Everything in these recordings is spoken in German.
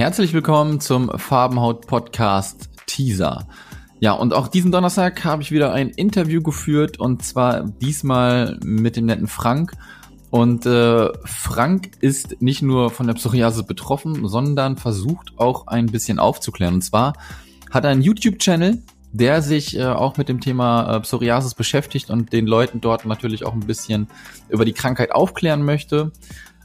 Herzlich willkommen zum Farbenhaut Podcast Teaser. Ja, und auch diesen Donnerstag habe ich wieder ein Interview geführt und zwar diesmal mit dem netten Frank. Und äh, Frank ist nicht nur von der Psoriasis betroffen, sondern versucht auch ein bisschen aufzuklären. Und zwar hat er einen YouTube-Channel, der sich äh, auch mit dem Thema äh, Psoriasis beschäftigt und den Leuten dort natürlich auch ein bisschen über die Krankheit aufklären möchte.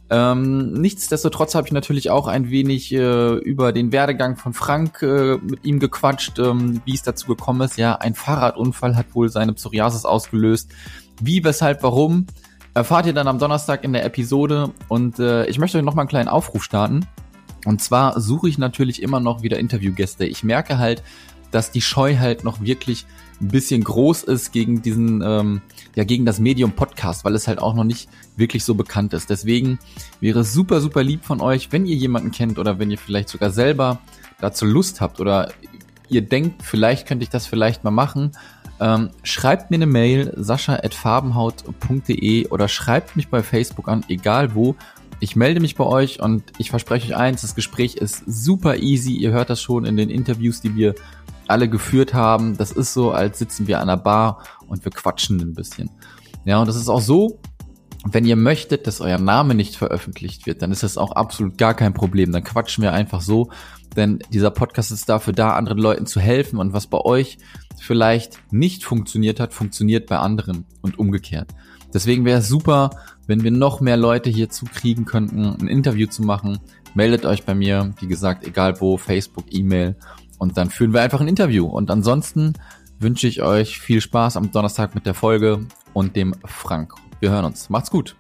Ähm, nichtsdestotrotz habe ich natürlich auch ein wenig äh, über den Werdegang von Frank äh, mit ihm gequatscht, ähm, wie es dazu gekommen ist. Ja, ein Fahrradunfall hat wohl seine Psoriasis ausgelöst. Wie, weshalb, warum, erfahrt ihr dann am Donnerstag in der Episode. Und äh, ich möchte euch nochmal einen kleinen Aufruf starten. Und zwar suche ich natürlich immer noch wieder Interviewgäste. Ich merke halt, dass die Scheu halt noch wirklich ein bisschen groß ist gegen diesen, ähm, ja, gegen das Medium Podcast, weil es halt auch noch nicht wirklich so bekannt ist. Deswegen wäre es super, super lieb von euch, wenn ihr jemanden kennt oder wenn ihr vielleicht sogar selber dazu Lust habt oder ihr denkt, vielleicht könnte ich das vielleicht mal machen, ähm, schreibt mir eine Mail, sascha.farbenhaut.de oder schreibt mich bei Facebook an, egal wo. Ich melde mich bei euch und ich verspreche euch eins, das Gespräch ist super easy. Ihr hört das schon in den Interviews, die wir alle geführt haben. Das ist so, als sitzen wir an einer Bar und wir quatschen ein bisschen. Ja, und das ist auch so, wenn ihr möchtet, dass euer Name nicht veröffentlicht wird, dann ist das auch absolut gar kein Problem. Dann quatschen wir einfach so, denn dieser Podcast ist dafür da, anderen Leuten zu helfen und was bei euch vielleicht nicht funktioniert hat, funktioniert bei anderen und umgekehrt. Deswegen wäre es super, wenn wir noch mehr Leute hierzu kriegen könnten, ein Interview zu machen. Meldet euch bei mir, wie gesagt, egal wo, Facebook, E-Mail und dann führen wir einfach ein Interview. Und ansonsten wünsche ich euch viel Spaß am Donnerstag mit der Folge und dem Frank. Wir hören uns. Macht's gut.